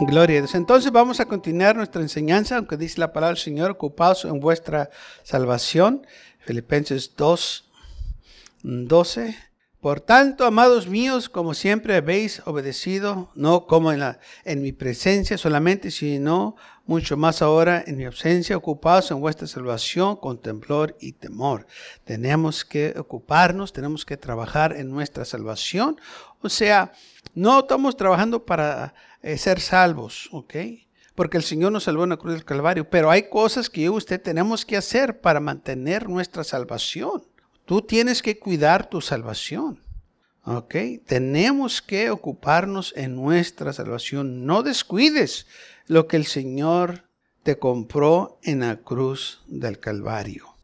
Gloria a Dios. Entonces vamos a continuar nuestra enseñanza, aunque dice la palabra del Señor, ocupados en vuestra salvación. Filipenses 2, 12. Por tanto, amados míos, como siempre habéis obedecido, no como en, la, en mi presencia solamente, sino mucho más ahora en mi ausencia, ocupados en vuestra salvación con temblor y temor. Tenemos que ocuparnos, tenemos que trabajar en nuestra salvación. O sea, no estamos trabajando para eh, ser salvos, ¿ok? Porque el Señor nos salvó en la cruz del Calvario, pero hay cosas que usted tenemos que hacer para mantener nuestra salvación. Tú tienes que cuidar tu salvación. ¿Ok? Tenemos que ocuparnos en nuestra salvación. No descuides lo que el Señor te compró en la cruz del Calvario.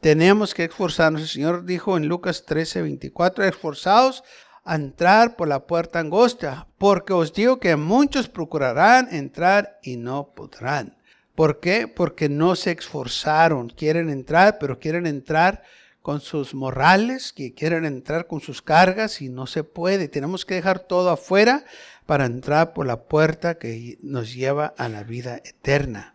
Tenemos que esforzarnos. El Señor dijo en Lucas 13, 24, esforzados entrar por la puerta angosta, porque os digo que muchos procurarán entrar y no podrán. ¿Por qué? Porque no se esforzaron. Quieren entrar, pero quieren entrar con sus morales, que quieren entrar con sus cargas y no se puede. Tenemos que dejar todo afuera para entrar por la puerta que nos lleva a la vida eterna.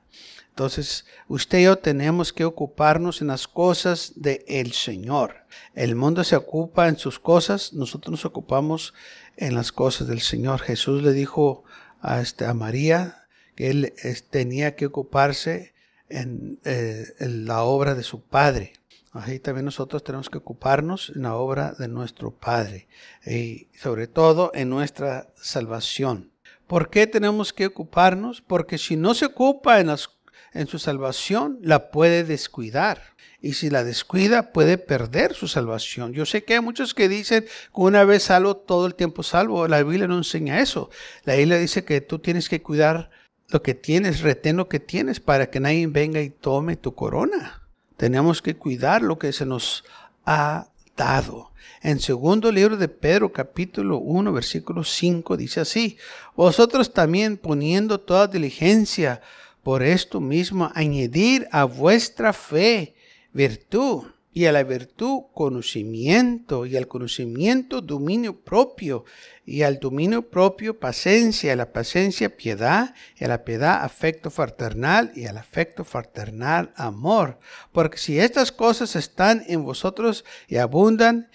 Entonces, usted y yo tenemos que ocuparnos en las cosas del Señor. El mundo se ocupa en sus cosas, nosotros nos ocupamos en las cosas del Señor. Jesús le dijo a, este, a María que él tenía que ocuparse en, eh, en, la obra de su Padre. Así también nosotros tenemos que ocuparnos en la obra de nuestro Padre y sobre todo en nuestra salvación. ¿Por qué tenemos que ocuparnos? Porque si no se ocupa en las en su salvación, la puede descuidar. Y si la descuida, puede perder su salvación. Yo sé que hay muchos que dicen que una vez salvo, todo el tiempo salvo. La Biblia no enseña eso. La Biblia dice que tú tienes que cuidar lo que tienes, retén lo que tienes para que nadie venga y tome tu corona. Tenemos que cuidar lo que se nos ha dado. En segundo libro de Pedro, capítulo 1, versículo 5, dice así, vosotros también poniendo toda diligencia, por esto mismo, añadir a vuestra fe virtud y a la virtud conocimiento y al conocimiento dominio propio y al dominio propio paciencia, a la paciencia piedad y a la piedad afecto fraternal y al afecto fraternal amor. Porque si estas cosas están en vosotros y abundan,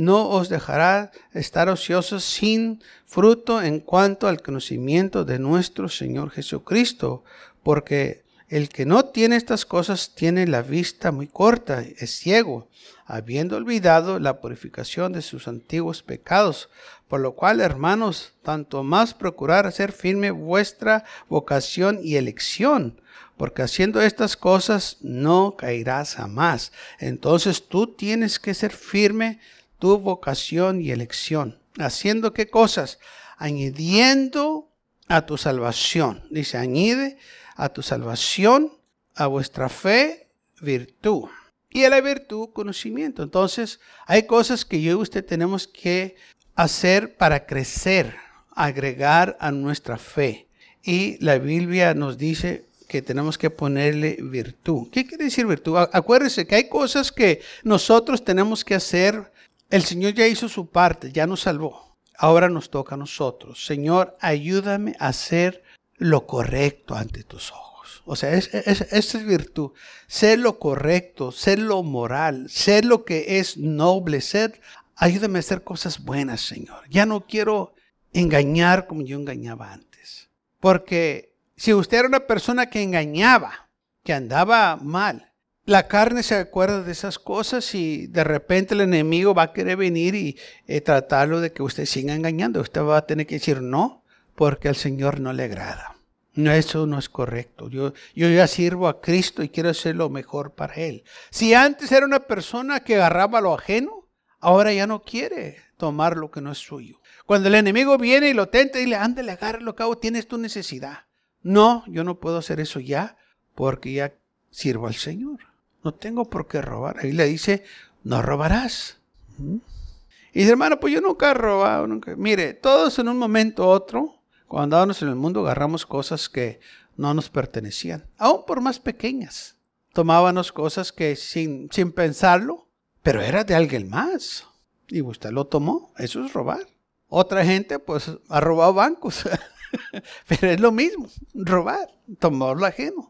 no os dejará estar ociosos sin fruto en cuanto al conocimiento de nuestro Señor Jesucristo, porque el que no tiene estas cosas tiene la vista muy corta, es ciego, habiendo olvidado la purificación de sus antiguos pecados. Por lo cual, hermanos, tanto más procurar hacer firme vuestra vocación y elección, porque haciendo estas cosas no caerás jamás. Entonces tú tienes que ser firme tu vocación y elección. ¿Haciendo qué cosas? Añadiendo a tu salvación. Dice, añade a tu salvación, a vuestra fe, virtud. Y a la virtud, conocimiento. Entonces, hay cosas que yo y usted tenemos que hacer para crecer, agregar a nuestra fe. Y la Biblia nos dice que tenemos que ponerle virtud. ¿Qué quiere decir virtud? Acuérdese que hay cosas que nosotros tenemos que hacer el Señor ya hizo su parte, ya nos salvó. Ahora nos toca a nosotros. Señor, ayúdame a hacer lo correcto ante tus ojos. O sea, esa es, virtud. Ser lo correcto, ser lo moral, ser lo que es noble, ser... Ayúdame a hacer cosas buenas, Señor. Ya no quiero engañar como yo engañaba antes. Porque si usted era una persona que engañaba, que andaba mal, la carne se acuerda de esas cosas y de repente el enemigo va a querer venir y eh, tratarlo de que usted siga engañando. Usted va a tener que decir no, porque al Señor no le agrada. No, eso no es correcto. Yo, yo ya sirvo a Cristo y quiero hacer lo mejor para Él. Si antes era una persona que agarraba lo ajeno, ahora ya no quiere tomar lo que no es suyo. Cuando el enemigo viene y lo tenta y le ándale, agárralo, cabo, tienes tu necesidad. No, yo no puedo hacer eso ya, porque ya sirvo al Señor. No tengo por qué robar. Ahí le dice, no robarás. Y dice, hermano, pues yo nunca he robado. Mire, todos en un momento u otro, cuando andábamos en el mundo, agarramos cosas que no nos pertenecían, aún por más pequeñas. Tomábamos cosas que sin, sin pensarlo, pero era de alguien más. Y usted lo tomó. Eso es robar. Otra gente, pues, ha robado bancos. pero es lo mismo, robar, tomar lo ajeno.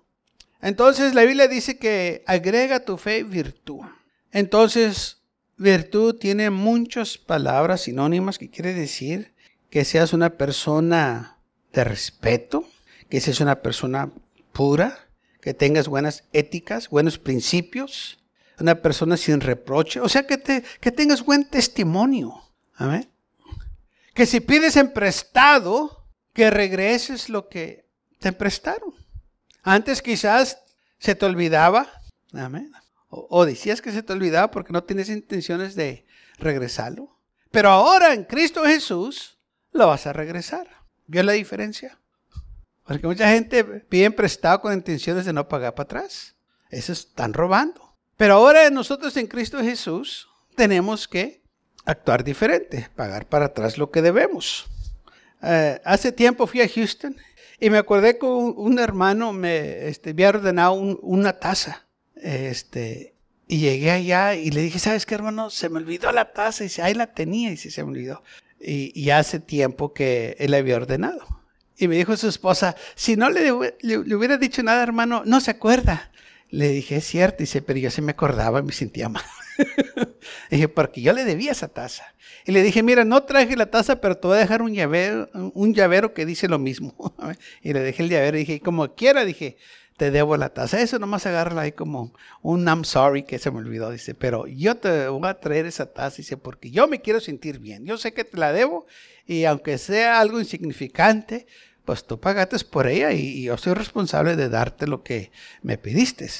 Entonces la Biblia dice que agrega tu fe virtud. Entonces, virtud tiene muchas palabras sinónimas que quiere decir que seas una persona de respeto, que seas una persona pura, que tengas buenas éticas, buenos principios, una persona sin reproche, o sea, que, te, que tengas buen testimonio. Amén. Que si pides en prestado, que regreses lo que te prestaron. Antes quizás se te olvidaba. Amén. O, decías que se te olvidaba porque no tienes intenciones de regresarlo. Pero ahora en Cristo Jesús lo vas a regresar. ¿Vio la diferencia? Porque mucha gente pide prestado con intenciones de no pagar para atrás. Eso están robando. Pero ahora nosotros en Cristo Jesús tenemos que actuar diferente, pagar para atrás lo que debemos. Eh, hace tiempo fui a Houston y me acordé que un, hermano me este, había ordenado una taza. Este, y llegué allá y le dije, ¿sabes qué, hermano? Se me olvidó la taza. Y dice, ahí la tenía. Y dice, se me olvidó. Y, hace tiempo que él había ordenado. Y me dijo su esposa, si no le, hubiera dicho nada, hermano, no se acuerda. Le dije, es cierto. Dice, pero yo sí me acordaba y me sentía mal. dije, porque yo le debía esa taza. Y le dije, mira, no traje la taza, pero te voy a dejar un llavero, un llavero que dice lo mismo. y le dejé el llavero y dije, como quiera, dije, te debo la taza. Eso nomás agarra ahí como un I'm sorry que se me olvidó. Dice, pero yo te voy a traer esa taza. Dice, porque yo me quiero sentir bien. Yo sé que te la debo y aunque sea algo insignificante, pues tú pagaste por ella y, yo soy responsable de darte lo que me pediste.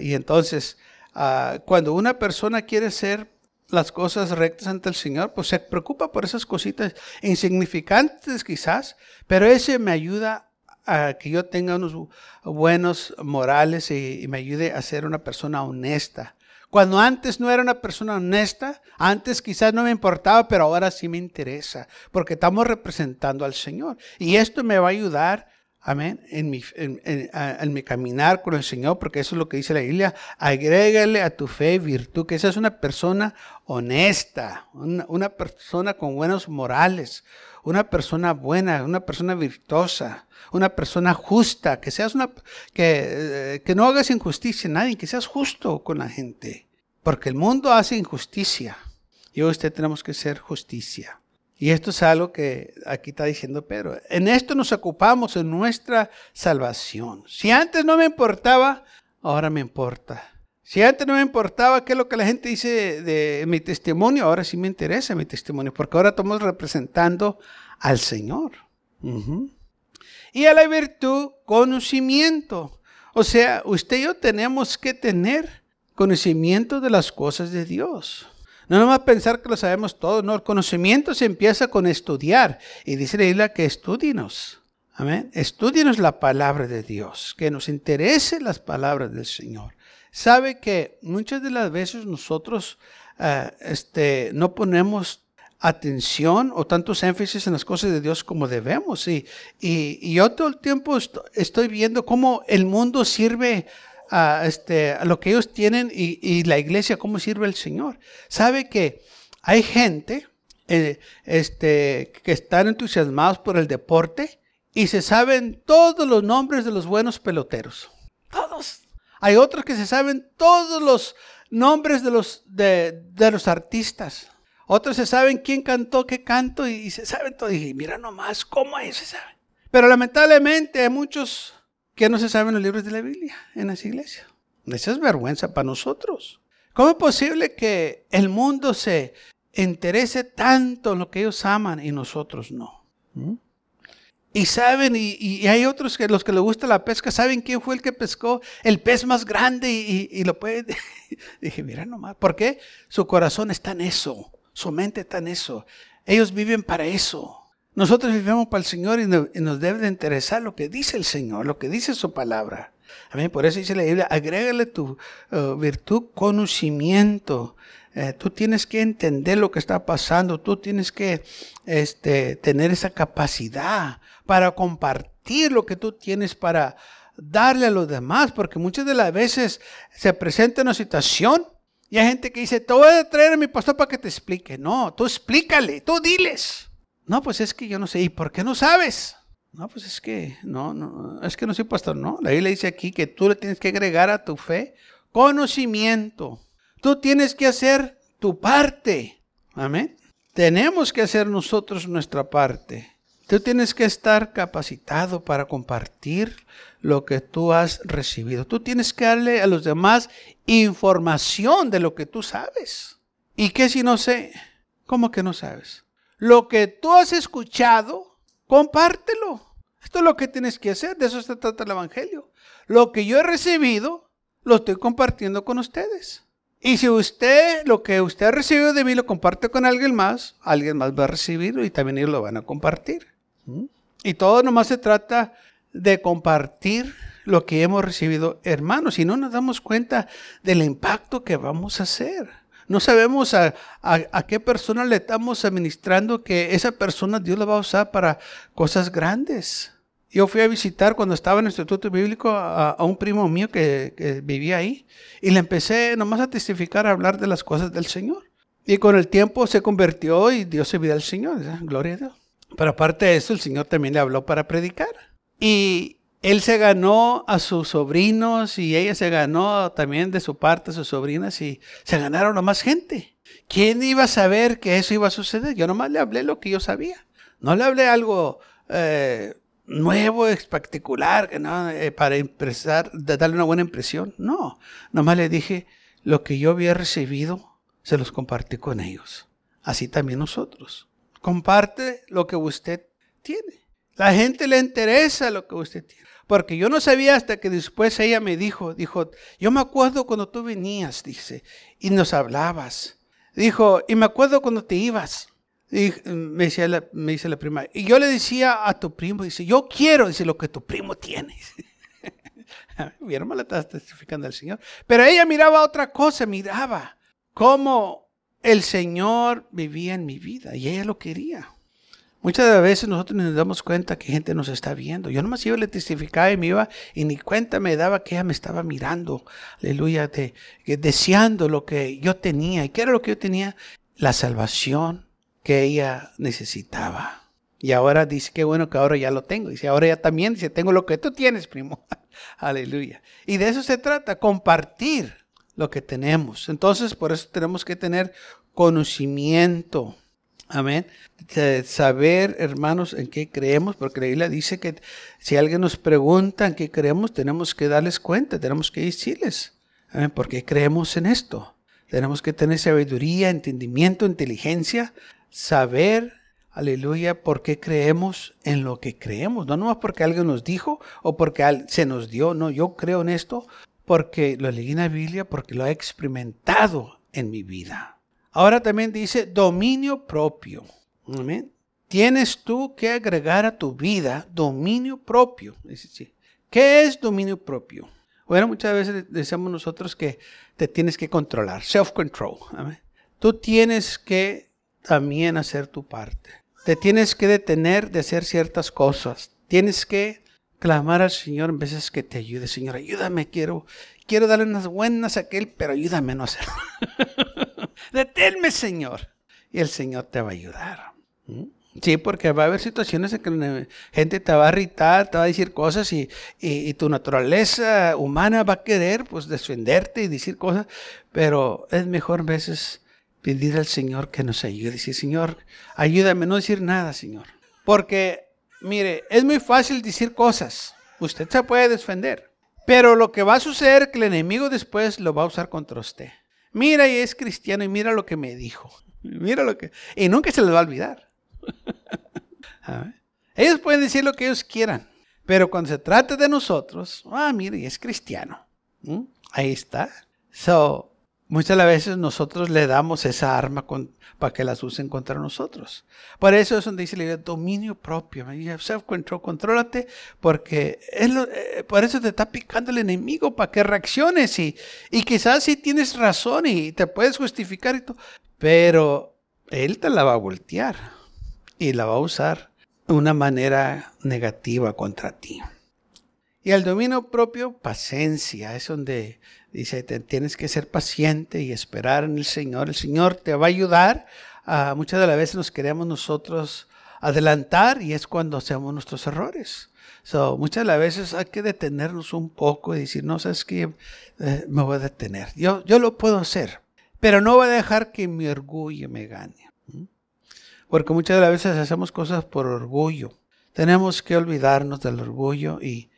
Y entonces, ah, cuando una persona quiere hacer las cosas rectas ante el Señor, pues se preocupa por esas cositas insignificantes quizás, pero ese me ayuda a que yo tenga unos buenos morales y, y me ayude a ser una persona honesta. Cuando antes no era una persona honesta, antes quizás no me importaba, pero ahora sí me interesa, porque estamos representando al Señor. Y esto me va a ayudar Amén. En mi, en, mi, caminar con el Señor, porque eso es lo que dice la Biblia. Agrégale a tu fe virtud, que esa es una persona honesta, una, persona con buenos morales, una persona buena, una persona virtuosa, una persona justa, que seas una, que, eh, que no hagas injusticia a nadie, que seas justo con la gente. Porque el mundo hace injusticia. Y usted tenemos que ser justicia. Y esto es algo que aquí está diciendo Pedro. En esto nos ocupamos, en nuestra salvación. Si antes no me importaba, ahora me importa. Si antes no me importaba qué es lo que la gente dice de, mi testimonio, ahora sí me interesa mi testimonio, porque ahora estamos representando al Señor. Y a la virtud, conocimiento. O sea, usted y yo tenemos que tener conocimiento de las cosas de Dios. No nomás pensar que lo sabemos todo, no, el conocimiento se empieza con estudiar. Y dice la Biblia que estudienos. Amén. Estudienos la palabra de Dios, que nos interese las palabras del Señor. Sabe que muchas de las veces nosotros eh, este, no ponemos atención o tantos énfasis en las cosas de Dios como debemos. Y, y, yo todo el tiempo estoy viendo cómo el mundo sirve a, este, a lo que ellos tienen y, la iglesia, cómo sirve el Señor. Sabe que hay gente eh, este, que están entusiasmados por el deporte y se saben todos los nombres de los buenos peloteros. Todos. Hay otros que se saben todos los nombres de los, de, los artistas. Otros se saben quién cantó qué canto y, se saben todo. Y mira nomás cómo es, se saben. Pero lamentablemente hay muchos que no se saben los libros de la Biblia en las iglesias. Esa es vergüenza para nosotros. ¿Cómo es posible que el mundo se interese tanto en lo que ellos aman y nosotros no? ¿Mm? Y saben, y, hay otros que los que les gusta la pesca, saben quién fue el que pescó el pez más grande y, y lo puede... Dije, mira nomás, ¿por qué? Su corazón está en eso, su mente está en eso. Ellos viven para eso. Nosotros vivimos para el Señor y nos, debe de interesar lo que dice el Señor, lo que dice su palabra. Amén. Por eso dice la Biblia, agrégale tu uh, virtud conocimiento. Eh, tú tienes que entender lo que está pasando. Tú tienes que este, tener esa capacidad para compartir lo que tú tienes para darle a los demás. Porque muchas de las veces se presenta una situación y hay gente que dice, te voy a traer a mi pastor para que te explique. No, tú explícale, tú diles. No, pues es que yo no sé. ¿Y por qué no sabes? No, pues es que, no, no, es que no soy pastor, no. La Biblia dice aquí que tú le tienes que agregar a tu fe conocimiento. Tú tienes que hacer tu parte. Amén. Tenemos que hacer nosotros nuestra parte. Tú tienes que estar capacitado para compartir lo que tú has recibido. Tú tienes que darle a los demás información de lo que tú sabes. ¿Y qué si no sé? ¿Cómo que no sabes? Lo que tú has escuchado, compártelo. Esto es lo que tienes que hacer, de eso se trata el Evangelio. Lo que yo he recibido, lo estoy compartiendo con ustedes. Y si usted, lo que usted ha recibido de mí, lo comparte con alguien más, alguien más va a recibirlo y también lo van a compartir. ¿Mm? Y todo nomás se trata de compartir lo que hemos recibido, hermanos, y no nos damos cuenta del impacto que vamos a hacer. No sabemos a, qué persona le estamos administrando que esa persona Dios la va a usar para cosas grandes. Yo fui a visitar cuando estaba en el Instituto Bíblico a, un primo mío que, vivía ahí y le empecé nomás a testificar, a hablar de las cosas del Señor. Y con el tiempo se convirtió y dio se vida al Señor. Gloria a Dios. Pero aparte de eso, el Señor también le habló para predicar. Y él se ganó a sus sobrinos y ella se ganó también de su parte a sus sobrinas y se ganaron a más gente. ¿Quién iba a saber que eso iba a suceder? Yo nomás le hablé lo que yo sabía. No le hablé algo eh, nuevo, espectacular, no, eh, para impresar, darle una buena impresión. No, nomás le dije lo que yo había recibido, se los compartí con ellos. Así también nosotros. Comparte lo que usted tiene. La gente le interesa lo que usted tiene. Porque yo no sabía hasta que después ella me dijo, dijo, yo me acuerdo cuando tú venías, dice, y nos hablabas. Dijo, y me acuerdo cuando te ibas. Me, decía la, me dice la prima. Y yo le decía a tu primo, dice, yo quiero, dice, lo que tu primo tiene. Mi hermana está testificando al Señor. Pero ella miraba otra cosa, miraba cómo el Señor vivía en mi vida y ella lo quería. Muchas de veces nosotros nos damos cuenta que gente nos está viendo. Yo nomás iba le testificaba y me iba y ni cuenta me daba que ella me estaba mirando. Aleluya, de, deseando lo que yo tenía. ¿Y qué era lo que yo tenía? La salvación que ella necesitaba. Y ahora dice, qué bueno que ahora ya lo tengo. Dice, ahora ya también, dice, tengo lo que tú tienes, primo. Aleluya. Y de eso se trata, compartir lo que tenemos. Entonces, por eso tenemos que tener conocimiento. Amén. saber, hermanos, en qué creemos, porque la Biblia dice que si alguien nos pregunta en qué creemos, tenemos que darles cuenta, tenemos que decirles, amén, ¿por qué creemos en esto? Tenemos que tener sabiduría, entendimiento, inteligencia saber, aleluya, por qué creemos en lo que creemos. No nomás porque alguien nos dijo o porque se nos dio. No, yo creo en esto porque lo leí en la Biblia, porque lo he experimentado en mi vida. Ahora también dice dominio propio. Amén. Tienes tú que agregar a tu vida dominio propio. ¿Qué es dominio propio? Bueno, muchas veces decimos nosotros que te tienes que controlar, self-control. Tú tienes que también hacer tu parte. Te tienes que detener de hacer ciertas cosas. Tienes que clamar al Señor en veces que te ayude. Señor, ayúdame, quiero, quiero darle unas buenas a aquel, pero ayúdame a no hacerlo. Deténme, Señor. Y el Señor te va a ayudar. Sí, porque va a haber situaciones en que la gente te va a irritar, te va a decir cosas y, y, tu naturaleza humana va a querer pues defenderte y decir cosas, pero es mejor veces pedir al Señor que nos ayude. Decir, Señor, ayúdame, no decir nada, Señor. Porque, mire, es muy fácil decir cosas. Usted se puede defender. Pero lo que va a suceder es que el enemigo después lo va a usar contra usted. Mira, y es cristiano y mira lo que me dijo. Mira lo que... Y nunca se les va a olvidar. ellos pueden decir lo que ellos quieran. Pero cuando se trata de nosotros, ah, mire, y es cristiano. Ahí está. So, muchas veces nosotros le damos esa arma para que las usen contra nosotros. Por eso es donde dice el dominio propio, self-control, contrólate, porque eh, por eso te está picando el enemigo para que reacciones y, quizás si tienes razón y te puedes justificar y todo, pero él te la va a voltear y la va a usar de una manera negativa contra ti. Y el dominio propio, paciencia, es donde dice, tienes que ser paciente y esperar en el Señor. El Señor te va a ayudar. Muchas de las veces nos queremos nosotros adelantar y es cuando hacemos nuestros errores. So, muchas de las veces hay que detenernos un poco y decir, no, sabes que eh, me voy a detener. Yo, yo lo puedo hacer, pero no voy a dejar que mi orgullo me gane. Porque muchas de las veces hacemos cosas por orgullo. Tenemos que olvidarnos del orgullo y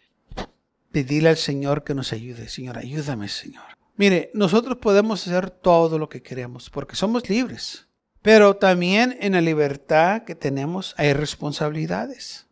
pedirle al Señor que nos ayude. Señor, ayúdame, Señor. Mire, nosotros podemos hacer todo lo que queremos porque somos libres. Pero también en la libertad que tenemos hay responsabilidades.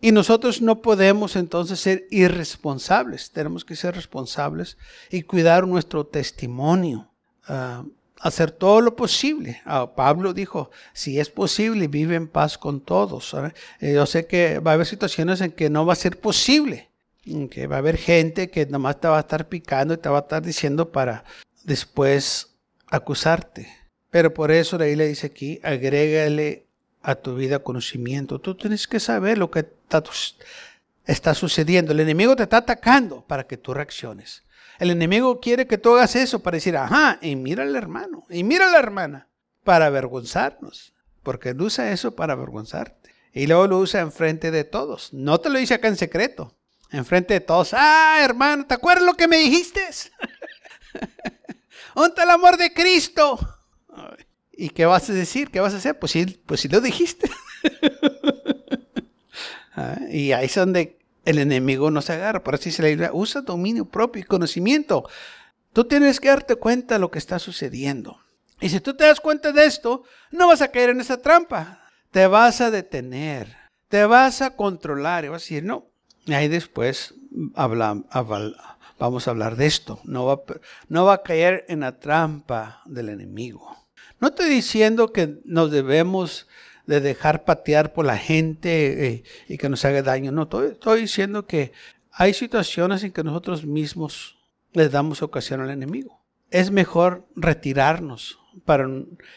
Y nosotros no podemos entonces ser irresponsables. Tenemos que ser responsables y cuidar nuestro testimonio. Ah, hacer todo lo posible. Ah, Pablo dijo, si es posible, vive en paz con todos. Eh, yo sé que va a haber situaciones en que no va a ser posible que va a haber gente que nomás te va a estar picando y te va a estar diciendo para después acusarte. Pero por eso la le dice aquí, agrégale a tu vida conocimiento. Tú tienes que saber lo que está, sucediendo. El enemigo te está atacando para que tú reacciones. El enemigo quiere que tú hagas eso para decir, ajá, y mira al hermano, y mira a la hermana, para avergonzarnos. Porque él usa eso para avergonzarte. Y luego lo usa enfrente de todos. No te lo dice acá en secreto enfrente de todos. Ah, hermano, ¿te acuerdas lo que me dijiste? ¿Dónde el amor de Cristo? ¿Y qué vas a decir? ¿Qué vas a hacer? Pues sí, pues sí lo dijiste. Ah, y ahí es donde el enemigo nos agarra. Por eso dice usa dominio propio y conocimiento. Tú tienes que darte cuenta de lo que está sucediendo. Y si tú te das cuenta de esto, no vas a caer en esa trampa. Te vas a detener. Te vas a controlar. Y vas a decir, no, y ahí después vamos a hablar de esto. No va, no va a caer en la trampa del enemigo. No estoy diciendo que nos debemos de dejar patear por la gente eh, y que nos haga daño. No, estoy, estoy diciendo que hay situaciones en que nosotros mismos les damos ocasión al enemigo. Es mejor retirarnos para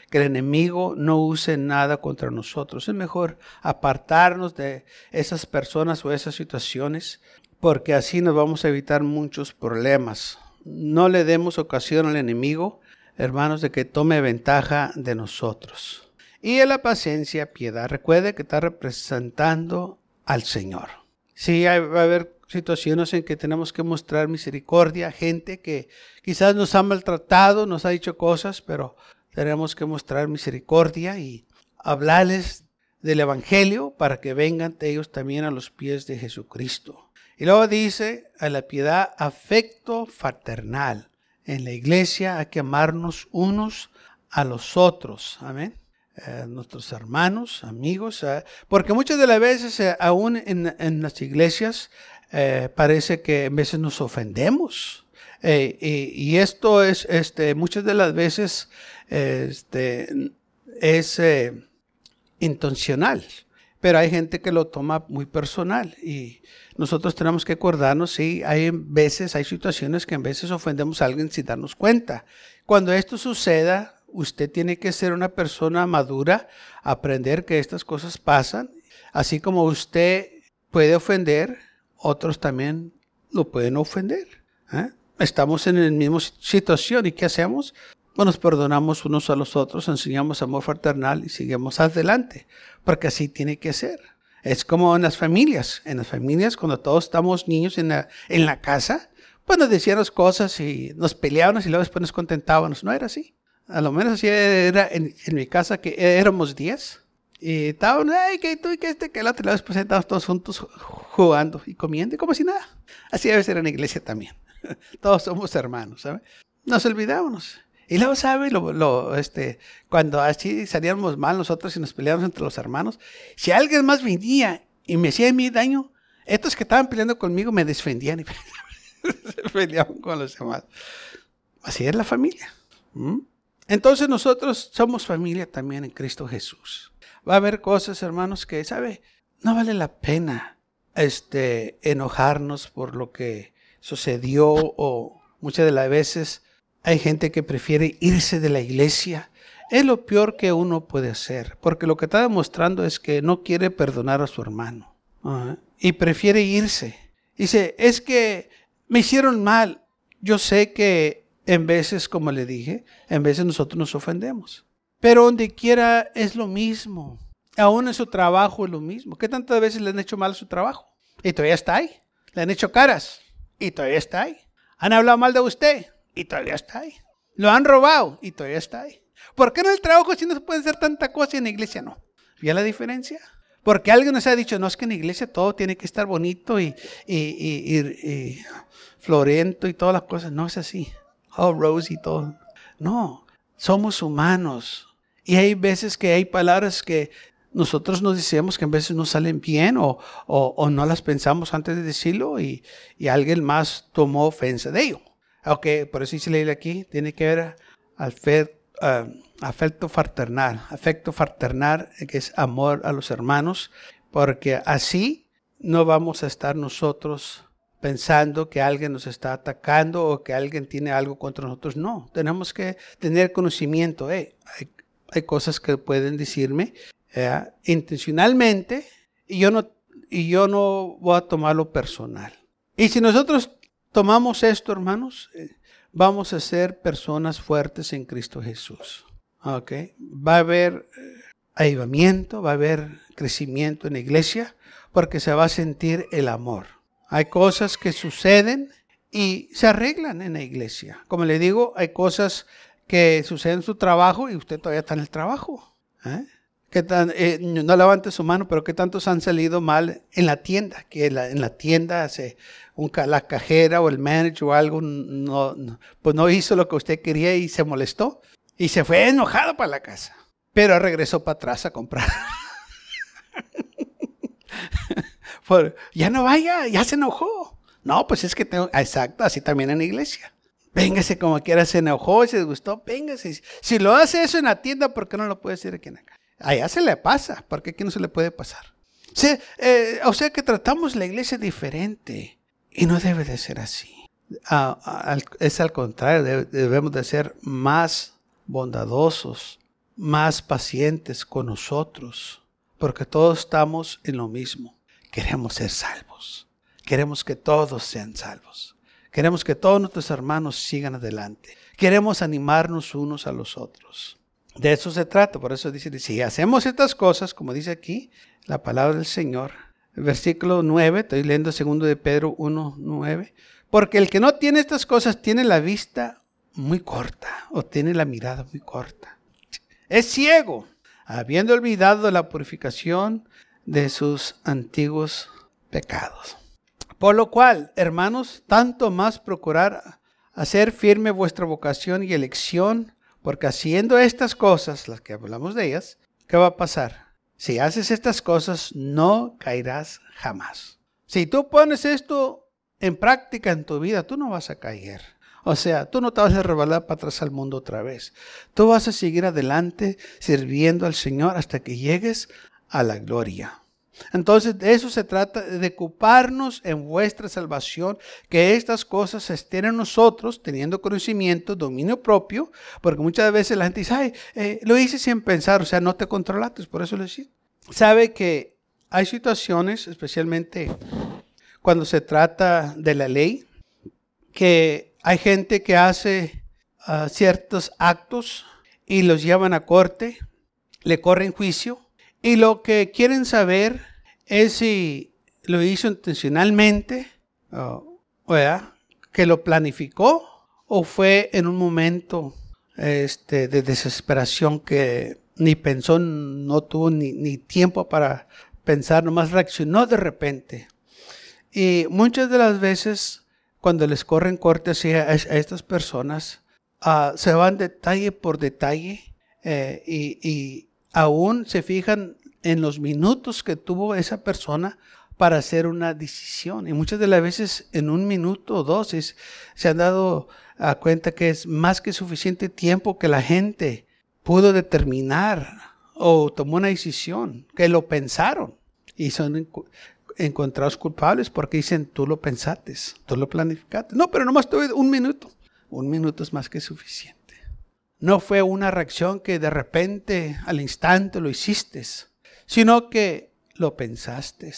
que el enemigo no use nada contra nosotros. Es mejor apartarnos de esas personas o esas situaciones porque así nos vamos a evitar muchos problemas. No le demos ocasión al enemigo, hermanos, de que tome ventaja de nosotros. Y en la paciencia, piedad. Recuerde que está representando al Señor. Sí, va a haber situaciones en que tenemos que mostrar misericordia, gente que quizás nos ha maltratado, nos ha dicho cosas, pero tenemos que mostrar misericordia y hablarles del Evangelio para que vengan ellos también a los pies de Jesucristo. Y luego dice a la piedad afecto fraternal. En la iglesia hay que amarnos unos a los otros. Amén. Eh, nuestros hermanos, amigos, eh, porque muchas de las veces, eh, aún en, las iglesias, parece que a veces nos ofendemos. Y, esto es, este, muchas de las veces, este, es intencional, pero hay gente que lo toma muy personal y nosotros tenemos que acordarnos, sí, hay veces, hay situaciones que en veces ofendemos a alguien sin darnos cuenta. Cuando esto suceda, usted tiene que ser una persona madura, aprender que estas cosas pasan, así como usted puede ofender, otros también lo pueden ofender. ¿eh? Estamos en la misma situación y ¿qué hacemos? Bueno, nos perdonamos unos a los otros, enseñamos amor fraternal y seguimos adelante, porque así tiene que ser. Es como en las familias. En las familias, cuando todos estamos niños en la, en la casa, pues nos decíamos cosas y nos peleábamos y luego después nos contentábamos. No era así. A lo menos así era en, mi casa, que éramos 10. Y estaban, ay, que tú y que este, que el otro. Y después estábamos todos juntos jugando y comiendo y como si nada. Así debe ser en la iglesia también. todos somos hermanos, ¿sabes? Nos olvidábamos. Y luego, ¿sabe? Lo, este, cuando así salíamos mal nosotros y nos peleábamos entre los hermanos, si alguien más venía y me hacía a mí daño, estos que estaban peleando conmigo me defendían y peleaban con los demás. Así es la familia. ¿Mm? Entonces nosotros somos familia también en Cristo Jesús. Va a haber cosas, hermanos, que, ¿sabe? No vale la pena este, enojarnos por lo que sucedió o muchas de las veces hay gente que prefiere irse de la iglesia. Es lo peor que uno puede hacer, porque lo que está demostrando es que no quiere perdonar a su hermano y prefiere irse. Dice, es que me hicieron mal. Yo sé que en veces, como le dije, en veces nosotros nos ofendemos. Pero donde quiera es lo mismo. Aún en su trabajo es lo mismo. ¿Qué tantas veces le han hecho mal su trabajo? Y todavía está ahí. Le han hecho caras. Y todavía está ahí. Han hablado mal de usted. Y todavía está ahí. Lo han robado. Y todavía está ahí. ¿Por qué en el trabajo si no se puede hacer tanta cosa y en la iglesia no? ¿Ya la diferencia? Porque alguien nos ha dicho, no es que en la iglesia todo tiene que estar bonito y, y, y, y florento y todas las cosas. No es así. Oh, rose y todo. No, somos humanos. Y hay veces que hay palabras que nosotros nos decimos que a veces no salen bien o, o, no las pensamos antes de decirlo y, y, alguien más tomó ofensa de ello. Ok, por eso dice leer aquí, tiene que ver al uh, afecto fraternal, afecto fraternal, que es amor a los hermanos, porque así no vamos a estar nosotros pensando que alguien nos está atacando o que alguien tiene algo contra nosotros. No, tenemos que tener conocimiento. hay, hay, cosas que pueden decirme intencionalmente y yo, no, y yo no voy a tomarlo personal. Y si nosotros tomamos esto, hermanos, eh, vamos a ser personas fuertes en Cristo Jesús. Okay. Va a haber eh, avivamiento, va a haber crecimiento en la iglesia, porque se va a sentir el amor. Hay cosas que suceden y se arreglan en la iglesia. Como le digo, hay cosas que suceden en su trabajo y usted todavía está en el trabajo. ¿eh? Eh, no levante su mano, pero ¿qué tantos han salido mal en la tienda? Que en la tienda hace un, la cajera o el manager o algo no, pues no hizo lo que usted quería y se molestó y se fue enojado para la casa. Pero regresó para atrás a comprar. ya no vaya, ya se enojó. No, pues es que tengo, exacto, así también en la iglesia. Véngase como quiera, se enojó se gustó, véngase. Si lo hace eso en la tienda, ¿por qué no lo puede hacer aquí en casa? Allá se le pasa, porque aquí no se le puede pasar. Eh, o sea que tratamos la iglesia diferente y no debe de ser así. es al contrario, debemos de ser más bondadosos, más pacientes con nosotros, porque todos estamos en lo mismo. Queremos ser salvos. Queremos que todos sean salvos. Queremos que todos nuestros hermanos sigan adelante. Queremos animarnos unos a los otros. De eso se trata. Por eso dice, si hacemos estas cosas, como dice aquí la palabra del Señor, versículo 9, estoy leyendo segundo de Pedro 1, 9, porque el que no tiene estas cosas tiene la vista muy corta o tiene la mirada muy corta. Es ciego, habiendo olvidado la purificación de sus antiguos pecados. Por lo cual, hermanos, tanto más procurar hacer firme vuestra vocación y elección, porque haciendo estas cosas, las que hablamos de ellas, ¿qué va a pasar? Si haces estas cosas, no caerás jamás. Si tú pones esto en práctica en tu vida, tú no vas a caer. O sea, tú no te vas a rebalar para atrás al mundo otra vez. Tú vas a seguir adelante sirviendo al Señor hasta que llegues a la gloria. Entonces, de eso se trata, de ocuparnos en vuestra salvación, que estas cosas estén en nosotros, teniendo conocimiento, dominio propio, porque muchas veces la gente dice, ay, eh, lo hice sin pensar, o sea, no te controlaste, por eso lo hice. Sabe que hay situaciones, especialmente cuando se trata de la ley, que hay gente que hace ah, ciertos actos y los llevan a corte, le corren juicio y lo que quieren saber es si lo hizo intencionalmente, o, que lo planificó, o fue en un momento este, de desesperación que ni pensó, no tuvo ni, tiempo para pensar, nomás reaccionó de repente. Y muchas de las veces, cuando les corren cortes a, estas personas, uh, se van detalle por detalle eh, y, y aún se fijan en los minutos que tuvo esa persona para hacer una decisión. Y muchas de las veces en un minuto o dos se han dado cuenta que es más que suficiente tiempo que la gente pudo determinar o tomó una decisión, que lo pensaron y son encontrados culpables porque dicen, tú lo pensaste, tú lo planificaste. No, pero nomás tuve un minuto. Un minuto es más que suficiente. No fue una reacción que de repente, al instante, lo hiciste, sino que lo pensaste.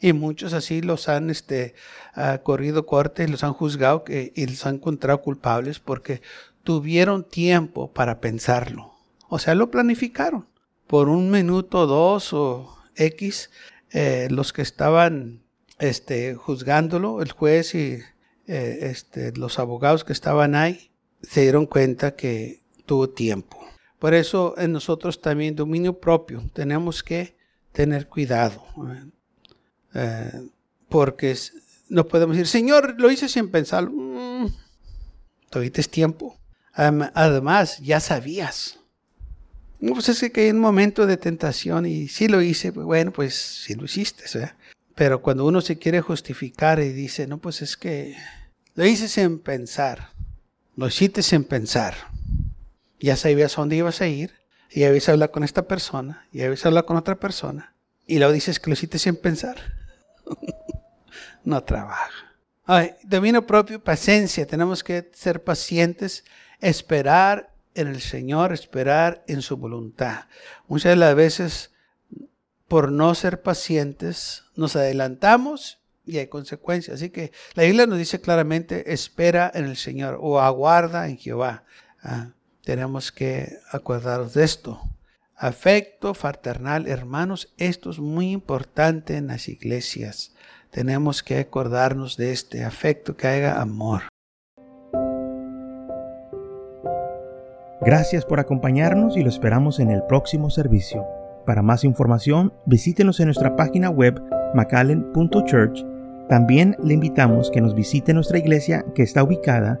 Y muchos así los han este, uh, corrido corte, los han juzgado que, y los han encontrado culpables porque tuvieron tiempo para pensarlo. O sea, lo planificaron. Por un minuto, dos o X, eh, los que estaban este, juzgándolo, el juez y eh, este, los abogados que estaban ahí, se dieron cuenta que tuvo tiempo. Por eso en nosotros también dominio propio tenemos que tener cuidado. Eh, porque no podemos decir, Señor, lo hice sin pensarlo. Mm, tuviste tiempo. Además, ya sabías. pues es que hay un momento de tentación y si lo hice, pues bueno, pues sí lo hiciste. Pero cuando uno se quiere justificar y dice, no, pues es que lo hice sin pensar. Lo hiciste sin pensar. Ya sabías a dónde ibas a ir. Y habías hablado con esta persona. Y habías hablado con otra persona. Y luego dices que lo hiciste sin pensar. no trabaja. Ay, propio, paciencia. Tenemos que ser pacientes, esperar en el Señor, esperar en su voluntad. Muchas de las veces, por no ser pacientes, nos adelantamos y hay consecuencias. Así que la Biblia nos dice claramente, espera en el Señor o aguarda en Jehová. Ah, tenemos que acordarnos de esto. Afecto fraternal, hermanos, esto es muy importante en las iglesias. Tenemos que acordarnos de este afecto, que haya amor. Gracias por acompañarnos y lo esperamos en el próximo servicio. Para más información, visítenos en nuestra página web macallen.church. También le invitamos que nos visite nuestra iglesia que está ubicada